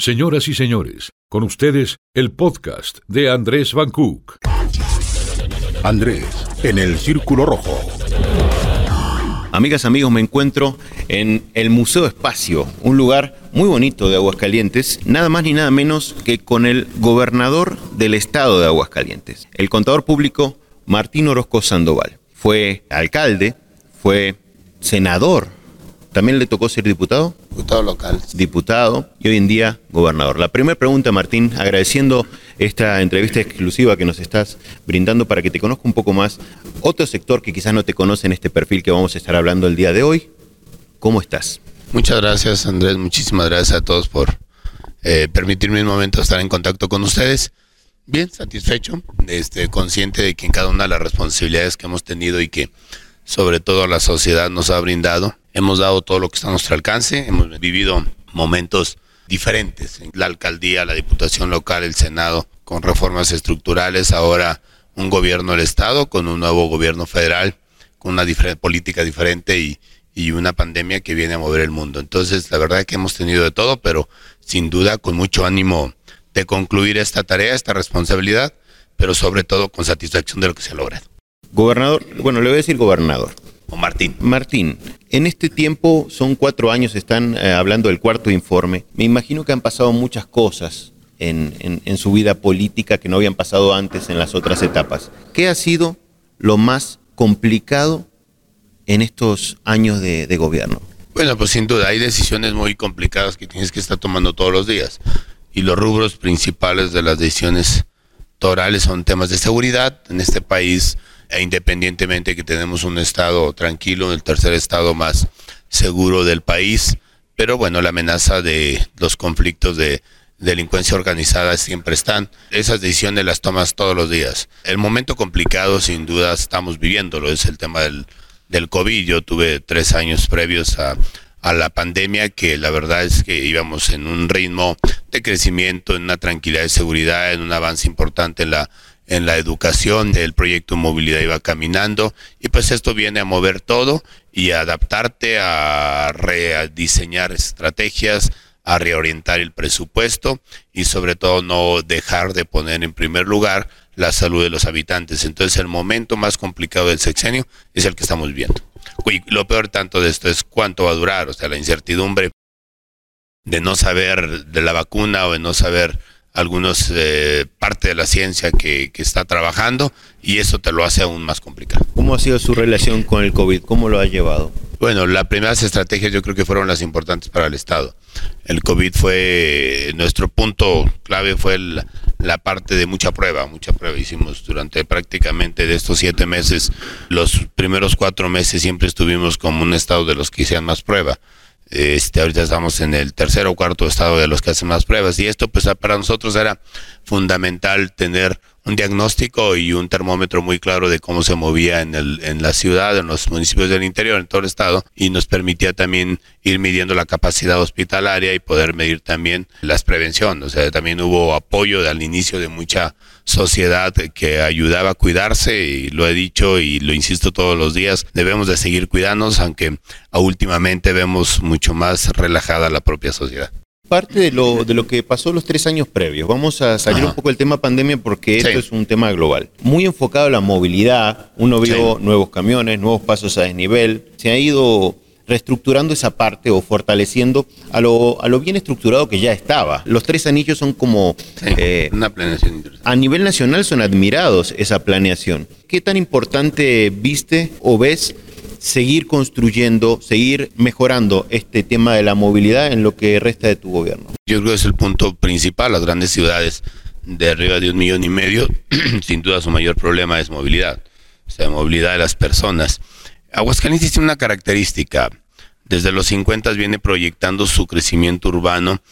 Señoras y señores, con ustedes el podcast de Andrés Van Cook. Andrés, en el Círculo Rojo. Amigas, amigos, me encuentro en el Museo Espacio, un lugar muy bonito de Aguascalientes, nada más ni nada menos que con el gobernador del estado de Aguascalientes, el contador público Martín Orozco Sandoval. Fue alcalde, fue senador ¿También le tocó ser diputado? Diputado local. Diputado y hoy en día gobernador. La primera pregunta, Martín, agradeciendo esta entrevista exclusiva que nos estás brindando para que te conozca un poco más. Otro sector que quizás no te conoce en este perfil que vamos a estar hablando el día de hoy. ¿Cómo estás? Muchas gracias, Andrés. Muchísimas gracias a todos por eh, permitirme un momento estar en contacto con ustedes. Bien, satisfecho, este, consciente de que en cada una de las responsabilidades que hemos tenido y que sobre todo la sociedad nos ha brindado, hemos dado todo lo que está a nuestro alcance, hemos vivido momentos diferentes, la alcaldía, la diputación local, el Senado, con reformas estructurales, ahora un gobierno del Estado, con un nuevo gobierno federal, con una política diferente y, y una pandemia que viene a mover el mundo. Entonces, la verdad es que hemos tenido de todo, pero sin duda con mucho ánimo de concluir esta tarea, esta responsabilidad, pero sobre todo con satisfacción de lo que se ha logrado. Gobernador, bueno, le voy a decir gobernador. O Martín. Martín, en este tiempo son cuatro años, están eh, hablando del cuarto informe. Me imagino que han pasado muchas cosas en, en, su vida política que no habían pasado antes en las otras etapas. ¿Qué ha sido lo más complicado en estos años de, de gobierno? Bueno, pues sin duda hay decisiones muy complicadas que tienes que estar tomando todos los días. Y los rubros principales de las decisiones torales son temas de seguridad. En este país e independientemente que tenemos un estado tranquilo, el tercer estado más seguro del país, pero bueno, la amenaza de los conflictos de delincuencia organizada siempre están. Esas decisiones las tomas todos los días. El momento complicado, sin duda, estamos viviéndolo, es el tema del, del COVID. Yo tuve tres años previos a, a la pandemia que la verdad es que íbamos en un ritmo de crecimiento, en una tranquilidad de seguridad, en un avance importante en la en la educación, el proyecto movilidad iba caminando y pues esto viene a mover todo y a adaptarte, a rediseñar estrategias, a reorientar el presupuesto y sobre todo no dejar de poner en primer lugar la salud de los habitantes. Entonces el momento más complicado del sexenio es el que estamos viendo. Lo peor tanto de esto es cuánto va a durar, o sea, la incertidumbre de no saber de la vacuna o de no saber algunos eh, parte de la ciencia que, que, está trabajando y eso te lo hace aún más complicado. ¿Cómo ha sido su relación con el COVID? ¿Cómo lo ha llevado? Bueno, las primeras estrategias yo creo que fueron las importantes para el Estado. El COVID fue, nuestro punto clave fue el, la parte de mucha prueba, mucha prueba hicimos durante prácticamente de estos siete meses, los primeros cuatro meses siempre estuvimos como un estado de los que hicieran más prueba este, ahorita estamos en el tercer o cuarto estado de los que hacen más pruebas. Y esto pues para nosotros era fundamental tener un diagnóstico y un termómetro muy claro de cómo se movía en, el, en la ciudad, en los municipios del interior, en todo el estado, y nos permitía también ir midiendo la capacidad hospitalaria y poder medir también las prevenciones. O sea, también hubo apoyo al inicio de mucha sociedad que ayudaba a cuidarse y lo he dicho y lo insisto todos los días, debemos de seguir cuidándonos, aunque últimamente vemos mucho más relajada la propia sociedad parte de lo, de lo que pasó los tres años previos. Vamos a salir un poco del tema pandemia porque esto es un tema global. Muy enfocado en la movilidad, uno vio nuevos camiones, nuevos pasos a desnivel, se ha ido reestructurando esa parte o fortaleciendo a lo, a lo bien estructurado que ya estaba. Los tres anillos son como... Eh, una planeación A nivel nacional son admirados esa planeación. ¿Qué tan importante viste o ves seguir construyendo, seguir mejorando este tema de la movilidad en lo que resta de tu gobierno? Yo creo que es el punto principal. Las grandes ciudades de arriba de un millón y medio, sin duda su mayor problema es movilidad, o sea, movilidad de las personas. Aguascalientes tiene una característica. Desde los 50 viene proyectando su crecimiento urbano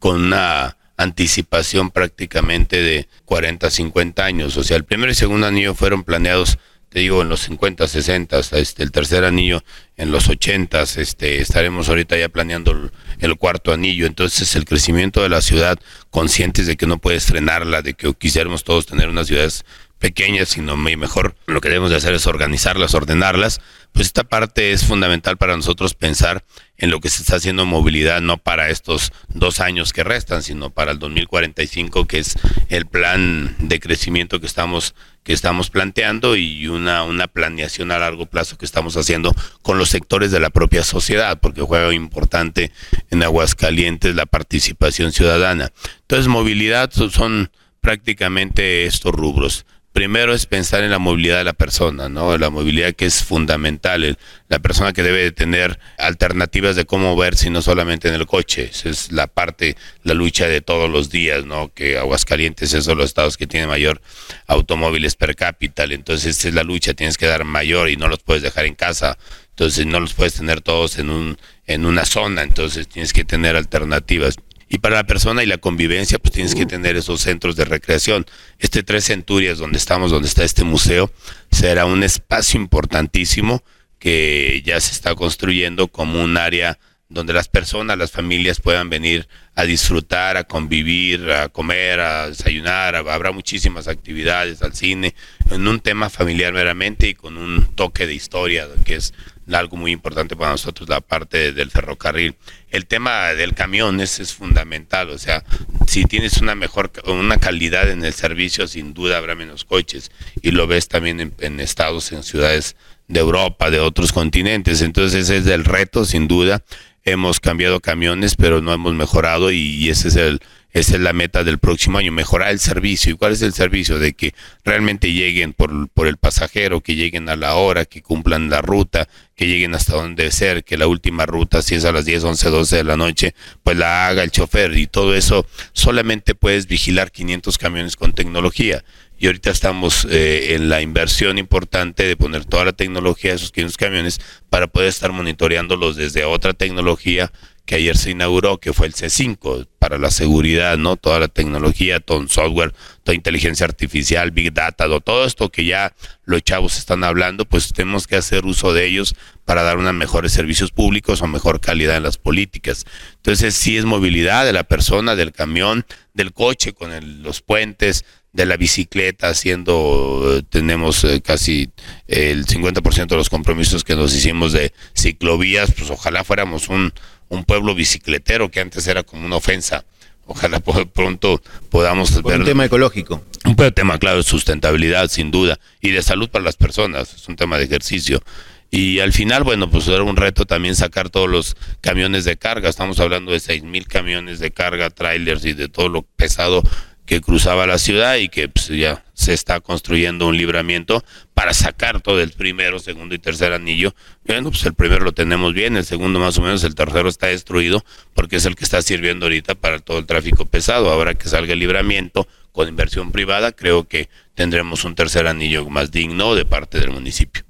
con una anticipación prácticamente de 40, 50 años. O sea, el primer y segundo anillo fueron planeados te digo, en los 50, 60, este, el tercer anillo en los 80, este, estaremos ahorita ya planeando el, cuarto anillo. Entonces, el crecimiento de la ciudad, conscientes de que no puedes frenarla, de que quisiéramos todos tener unas ciudades pequeñas, sino mejor lo que debemos de hacer es organizarlas, ordenarlas. Pues esta parte es fundamental para nosotros pensar en lo que se está haciendo en movilidad, no para estos dos años que restan, sino para el 2045, que es el plan de crecimiento que estamos que estamos planteando y una, una planeación a largo plazo que estamos haciendo con los sectores de la propia sociedad, porque juega importante en Aguascalientes la participación ciudadana. Entonces, movilidad son prácticamente estos rubros primero es pensar en la movilidad de la persona, ¿no? La movilidad que es fundamental, la persona que debe tener alternativas de cómo verse, no solamente en el coche. Esa es la parte, la lucha de todos los días, ¿no? Que Aguascalientes es uno de los estados que tiene mayor automóviles per cápita, entonces esa es la lucha, tienes que dar mayor y no los puedes dejar en casa. Entonces no los puedes tener todos en un en una zona, entonces tienes que tener alternativas. Y para la persona y la convivencia, pues tienes que tener esos centros de recreación. Este Tres Centurias, donde estamos, donde está este museo, será un espacio importantísimo que ya se está construyendo como un área donde las personas, las familias puedan venir a disfrutar, a convivir, a comer, a desayunar, habrá muchísimas actividades al cine, en un tema familiar meramente y con un toque de historia, que es algo muy importante para nosotros, la parte del ferrocarril. El tema del camión es, fundamental, o sea, si tienes una mejor, una calidad en el servicio, sin duda habrá menos coches, y lo ves también en, en estados, en ciudades de Europa, de otros continentes, entonces ese es el reto, sin duda. Hemos cambiado camiones, pero no hemos mejorado y ese es el, esa es la meta del próximo año, mejorar el servicio. ¿Y cuál es el servicio? De que realmente lleguen por, por el pasajero, que lleguen a la hora, que cumplan la ruta, que lleguen hasta donde ser, que la última ruta, si es a las 10, 11, 12 de la noche, pues la haga el chofer. Y todo eso solamente puedes vigilar 500 camiones con tecnología. Y ahorita estamos eh, en la inversión importante de poner toda la tecnología de esos 500 camiones para poder estar monitoreándolos desde otra tecnología que ayer se inauguró, que fue el C5, para la seguridad, ¿no? Toda la tecnología, todo el software, toda inteligencia artificial, Big Data, todo esto que ya los chavos están hablando, pues tenemos que hacer uso de ellos para dar unos mejores servicios públicos o mejor calidad en las políticas. Entonces, sí es movilidad de la persona, del camión, del coche con los puentes, de la bicicleta, haciendo, tenemos eh, casi el 50% de los compromisos que nos hicimos de ciclovías, pues ojalá fuéramos un un pueblo bicicletero que antes era como una ofensa. Ojalá pronto podamos ver. Un tema ecológico. Un tema, claro, de sustentabilidad, sin duda, y de salud para las personas. Es un tema de ejercicio. Y al final, bueno, pues era un reto también sacar todos los camiones de carga. Estamos hablando de seis mil camiones de carga, trailers y de todo lo pesado que cruzaba la ciudad y que pues, ya se está construyendo un libramiento para sacar todo el primero, segundo y tercer anillo. Bueno, pues el primero lo tenemos bien, el segundo más o menos, el tercero está destruido porque es el que está sirviendo ahorita para todo el tráfico pesado. Ahora que salga el libramiento con inversión privada, creo que tendremos un tercer anillo más digno de parte del municipio.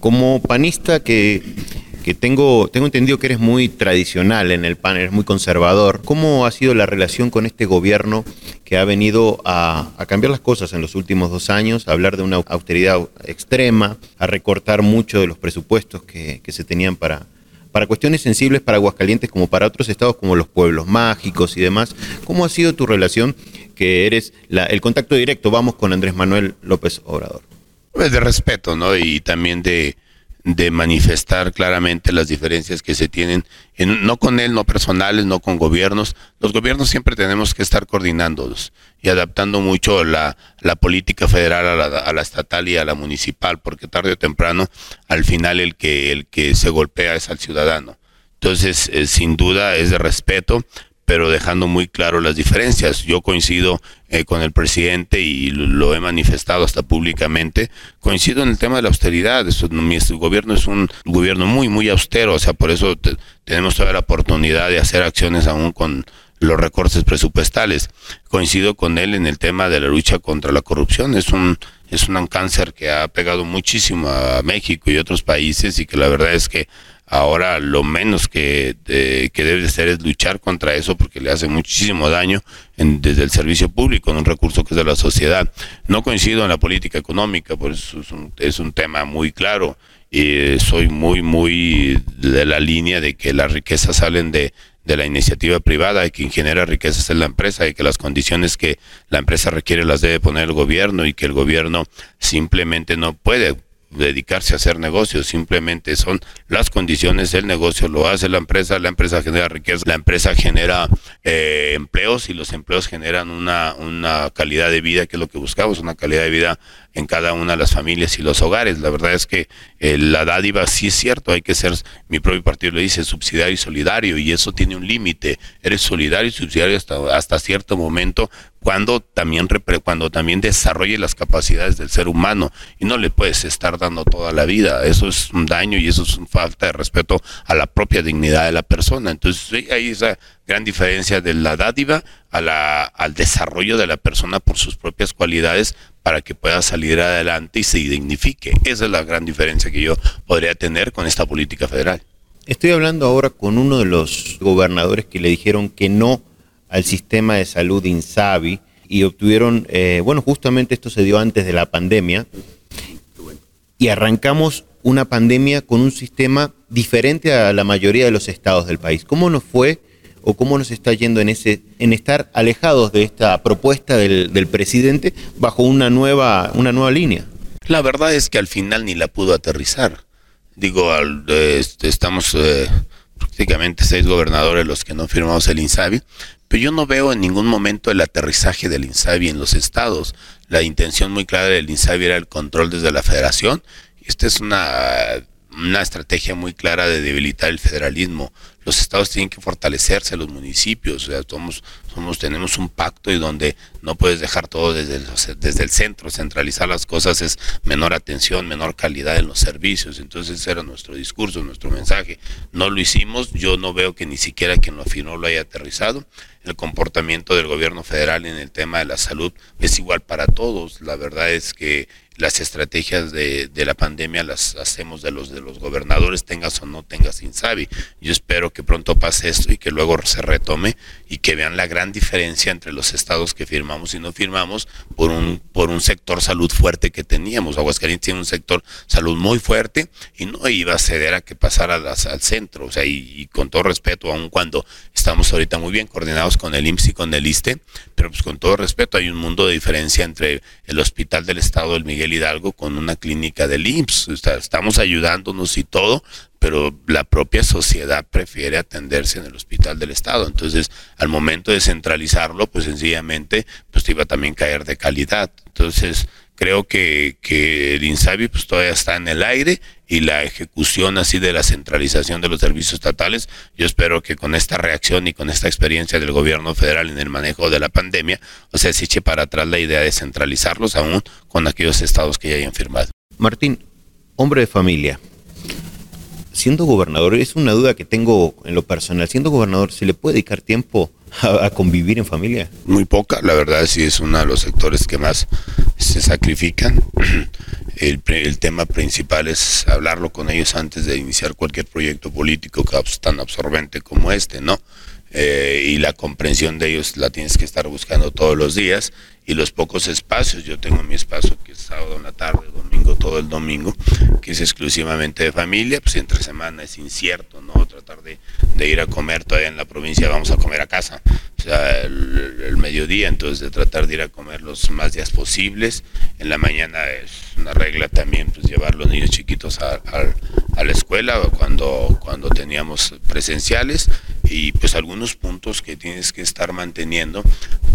Como panista que que tengo, tengo entendido que eres muy tradicional en el PAN, eres muy conservador. ¿Cómo ha sido la relación con este gobierno que ha venido a, cambiar las cosas en los últimos dos años, a hablar de una austeridad extrema, a recortar mucho de los presupuestos que, se tenían para, para cuestiones sensibles para Aguascalientes como para otros estados como los pueblos mágicos y demás. ¿Cómo ha sido tu relación que eres el contacto directo, vamos, con Andrés Manuel López Obrador? Pues de respeto, ¿no? Y también de, de manifestar claramente las diferencias que se tienen, en, no con él, no personales, no con gobiernos. Los gobiernos siempre tenemos que estar coordinándolos y adaptando mucho la, la política federal a la, a la, estatal y a la municipal, porque tarde o temprano, al final el que, el que se golpea es al ciudadano. Entonces, eh, sin duda es de respeto, pero dejando muy claro las diferencias. Yo coincido eh, con el presidente y lo he manifestado hasta públicamente. Coincido en el tema de la austeridad. mi gobierno es un gobierno muy, muy austero, o sea, por eso tenemos toda la oportunidad de hacer acciones aún con los recortes presupuestales. Coincido con él en el tema de la lucha contra la corrupción. Es un es un cáncer que ha pegado muchísimo a México y otros países y que la verdad es que Ahora lo menos que, que debe de ser es luchar contra eso porque le hace muchísimo daño desde el servicio público, en un recurso que es de la sociedad. No coincido en la política económica, por eso es un, es un tema muy claro. Y soy muy, muy de la línea de que las riquezas salen de, de la iniciativa privada y quien genera riquezas es la empresa y que las condiciones que la empresa requiere las debe poner el gobierno y que el gobierno simplemente no puede dedicarse a hacer negocios, simplemente son las condiciones del negocio, lo hace la empresa, la empresa genera riqueza, la empresa genera eh, empleos y los empleos generan una, una calidad de vida que es lo que buscamos, una calidad de vida en cada una de las familias y los hogares. La verdad es que eh, la dádiva sí es cierto, hay que ser, mi propio partido lo dice, subsidiario y solidario, y eso tiene un límite. Eres solidario y subsidiario hasta, hasta cierto momento cuando también, cuando también desarrolle las capacidades del ser humano y no le puedes estar dando toda la vida. Eso es un daño y eso es una falta de respeto a la propia dignidad de la persona. Entonces hay esa gran diferencia de la dádiva a la, al desarrollo de la persona por sus propias cualidades para que pueda salir adelante y se dignifique. Esa es la gran diferencia que yo podría tener con esta política federal. Estoy hablando ahora con uno de los gobernadores que le dijeron que no al sistema de salud INSABI y obtuvieron, eh, bueno, justamente esto se dio antes de la pandemia, y arrancamos una pandemia con un sistema diferente a la mayoría de los estados del país. ¿Cómo nos fue o cómo nos está yendo en, ese, en estar alejados de esta propuesta del, del presidente bajo una nueva, una nueva línea? La verdad es que al final ni la pudo aterrizar. Digo, al, este, estamos eh, prácticamente seis gobernadores los que no firmamos el INSABI, pero yo no veo en ningún momento el aterrizaje del INSABI en los estados. La intención muy clara del INSABI era el control desde la federación. Esta es una una estrategia muy clara de debilitar el federalismo. Los estados tienen que fortalecerse, los municipios, o sea, somos, somos, tenemos un pacto y donde no puedes dejar todo desde el, desde el centro, centralizar las cosas es menor atención, menor calidad en los servicios. Entonces ese era nuestro discurso, nuestro mensaje. No lo hicimos, yo no veo que ni siquiera quien lo afinó lo haya aterrizado. El comportamiento del gobierno federal en el tema de la salud es igual para todos. La verdad es que las estrategias de, de, la pandemia las hacemos de los de los gobernadores, tengas o no tengas Insabi. Yo espero que pronto pase esto y que luego se retome y que vean la gran diferencia entre los estados que firmamos y no firmamos por un, por un sector salud fuerte que teníamos. Aguascalientes tiene un sector salud muy fuerte y no iba a ceder a que pasara al centro. O sea, y, con todo respeto, aun cuando estamos ahorita muy bien coordinados con el IMSS y con el ISTE, pero pues con todo respeto hay un mundo de diferencia entre el Hospital del Estado del Miguel Hidalgo con una clínica del IMSS. estamos ayudándonos y todo, pero la propia sociedad prefiere atenderse en el hospital del Estado. Entonces, al momento de centralizarlo, pues sencillamente, pues iba a también caer de calidad. Entonces, creo que, que el INSABI pues todavía está en el aire y la ejecución así de la centralización de los servicios estatales, yo espero que con esta reacción y con esta experiencia del gobierno federal en el manejo de la pandemia, o sea, se eche para atrás la idea de centralizarlos aún con aquellos estados que ya hayan firmado. Martín, hombre de familia, siendo gobernador, es una duda que tengo en lo personal, siendo gobernador, ¿se le puede dedicar tiempo a, convivir en familia? Muy poca, la verdad sí es uno de los sectores que más se sacrifican. El, el, tema principal es hablarlo con ellos antes de iniciar cualquier proyecto político tan absorbente como este, ¿no? Eh, y la comprensión de ellos la tienes que estar buscando todos los días. Y los pocos espacios, yo tengo mi espacio que es sábado en la tarde, domingo, todo el domingo, que es exclusivamente de familia, pues entre semana es incierto, ¿no? Tratar de, de ir a comer todavía en la provincia, vamos a comer a casa, o sea, el, mediodía, entonces de tratar de ir a comer los más días posibles, en la mañana es una regla también, pues llevar los niños chiquitos a, a la escuela cuando, cuando teníamos presenciales y pues algunos puntos que tienes que estar manteniendo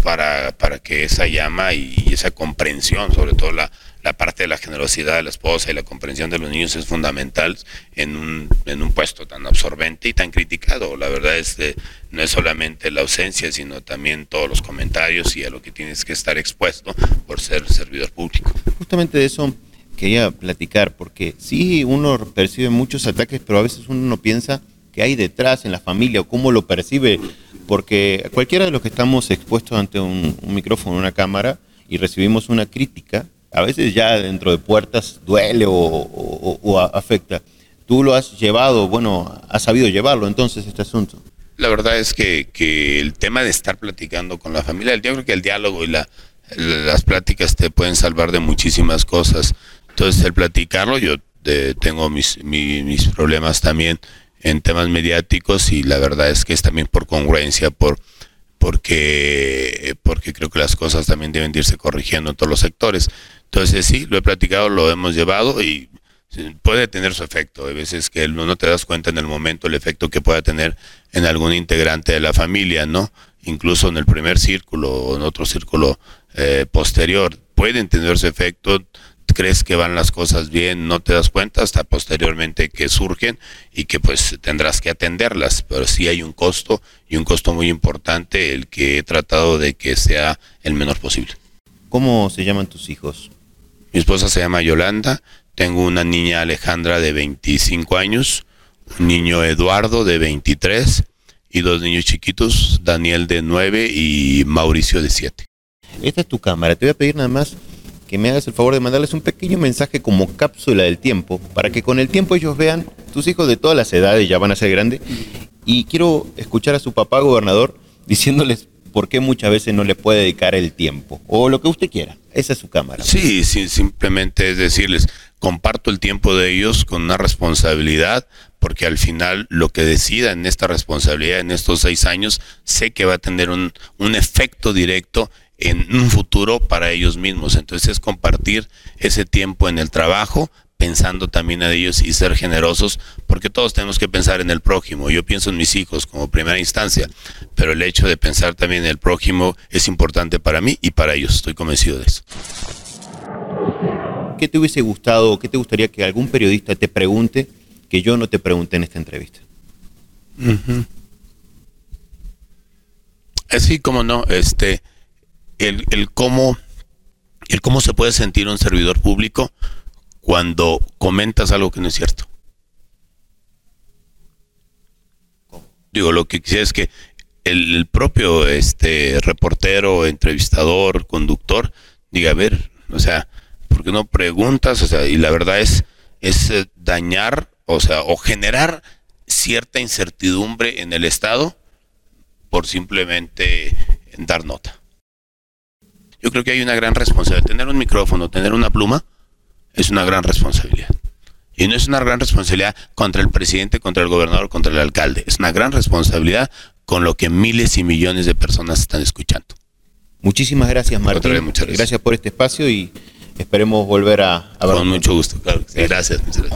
para, para que esa llama y esa comprensión, sobre todo la, la parte de la generosidad de la esposa y la comprensión de los niños es fundamental en un, en un puesto tan absorbente y tan criticado. La verdad es que no es solamente la ausencia, sino también todos los comentarios y a lo que tienes que estar expuesto por ser servidor público. Justamente de eso quería platicar, porque sí, uno percibe muchos ataques, pero a veces uno no piensa qué hay detrás en la familia o cómo lo percibe, porque cualquiera de los que estamos expuestos ante un, un micrófono, una cámara, y recibimos una crítica, a veces ya dentro de puertas duele o, afecta. Tú lo has llevado, bueno, has sabido llevarlo entonces este asunto. La verdad es que, que el tema de estar platicando con la familia, yo creo que el diálogo y la, las pláticas te pueden salvar de muchísimas cosas. Entonces el platicarlo, yo tengo mis, mis, problemas también en temas mediáticos y la verdad es que es también por congruencia, por porque porque creo que las cosas también deben irse corrigiendo en todos los sectores. Entonces sí, lo he platicado, lo hemos llevado y puede tener su efecto. Hay veces que no te das cuenta en el momento el efecto que pueda tener en algún integrante de la familia, ¿no? Incluso en el primer círculo o en otro círculo eh, posterior. Pueden tener su efecto, crees que van las cosas bien, no te das cuenta hasta posteriormente que surgen y que pues tendrás que atenderlas, pero sí hay un costo y un costo muy importante el que he tratado de que sea el menor posible. ¿Cómo se llaman tus hijos? Mi esposa se llama Yolanda, tengo una niña Alejandra de 25 años, un niño Eduardo de 23 y dos niños chiquitos, Daniel de 9 y Mauricio de 7. Esta es tu cámara, te voy a pedir nada más que me hagas el favor de mandarles un pequeño mensaje como cápsula del tiempo, para que con el tiempo ellos vean, tus hijos de todas las edades ya van a ser grandes, y quiero escuchar a su papá gobernador diciéndoles por qué muchas veces no le puede dedicar el tiempo, o lo que usted quiera. Esa es su cámara. Sí, sí, simplemente es decirles, comparto el tiempo de ellos con una responsabilidad, porque al final lo que decida en esta responsabilidad en estos seis años, sé que va a tener un, un efecto directo en un futuro para ellos mismos. Entonces es compartir ese tiempo en el trabajo, pensando también a ellos y ser generosos, porque todos tenemos que pensar en el prójimo. Yo pienso en mis hijos como primera instancia, pero el hecho de pensar también en el prójimo es importante para mí y para ellos. Estoy convencido de eso. ¿Qué te hubiese gustado o qué te gustaría que algún periodista te pregunte que yo no te pregunté en esta entrevista? Así como no, este, el, cómo, el cómo se puede sentir un servidor público cuando comentas algo que no es cierto. Digo, lo que quisiera es que el, el propio este reportero, entrevistador, conductor, diga, a ver, o sea, ¿por qué no preguntas? O sea, y la verdad es, es eh, dañar, o sea, o generar cierta incertidumbre en el Estado por simplemente dar nota. Yo creo que hay una gran responsabilidad. Tener un micrófono, tener una pluma, es una gran responsabilidad. Y no es una gran responsabilidad contra el presidente, contra el gobernador, contra el alcalde. Es una gran responsabilidad con lo que miles y millones de personas están escuchando. Muchísimas gracias, Martín. Vez, muchas gracias. gracias por este espacio y esperemos volver a, a Con mucho gusto, claro. Gracias. Gracias.